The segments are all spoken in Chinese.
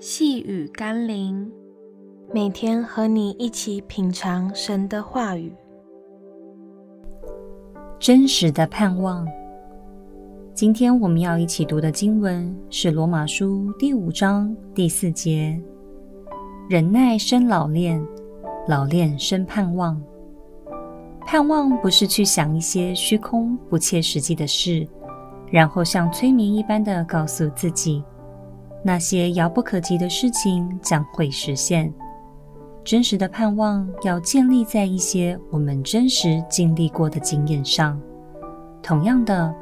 细雨甘霖，每天和你一起品尝神的话语。真实的盼望。今天我们要一起读的经文是《罗马书》第五章第四节：“忍耐生老练，老练生盼望。”盼望不是去想一些虚空不切实际的事。然后像催眠一般的告诉自己，那些遥不可及的事情将会实现。真实的盼望要建立在一些我们真实经历过的经验上。同样的，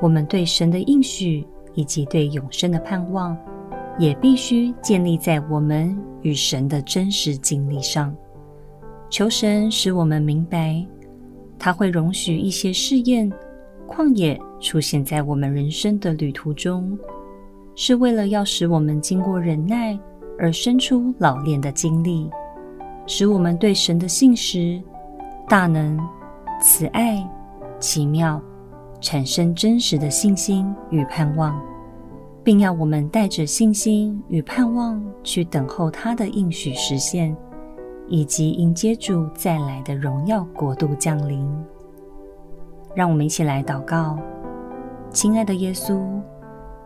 我们对神的应许以及对永生的盼望，也必须建立在我们与神的真实经历上。求神使我们明白，他会容许一些试验。旷野出现在我们人生的旅途中，是为了要使我们经过忍耐而生出老练的经历，使我们对神的信实、大能、慈爱、奇妙产生真实的信心与盼望，并要我们带着信心与盼望去等候他的应许实现，以及迎接主再来的荣耀国度降临。让我们一起来祷告，亲爱的耶稣，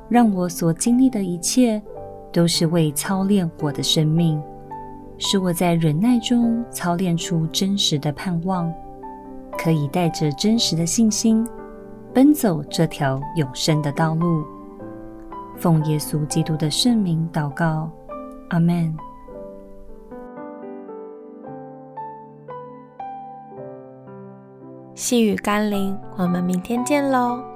让我所经历的一切都是为操练我的生命，使我在忍耐中操练出真实的盼望，可以带着真实的信心奔走这条永生的道路。奉耶稣基督的圣名祷告，阿门。细雨甘霖，我们明天见喽。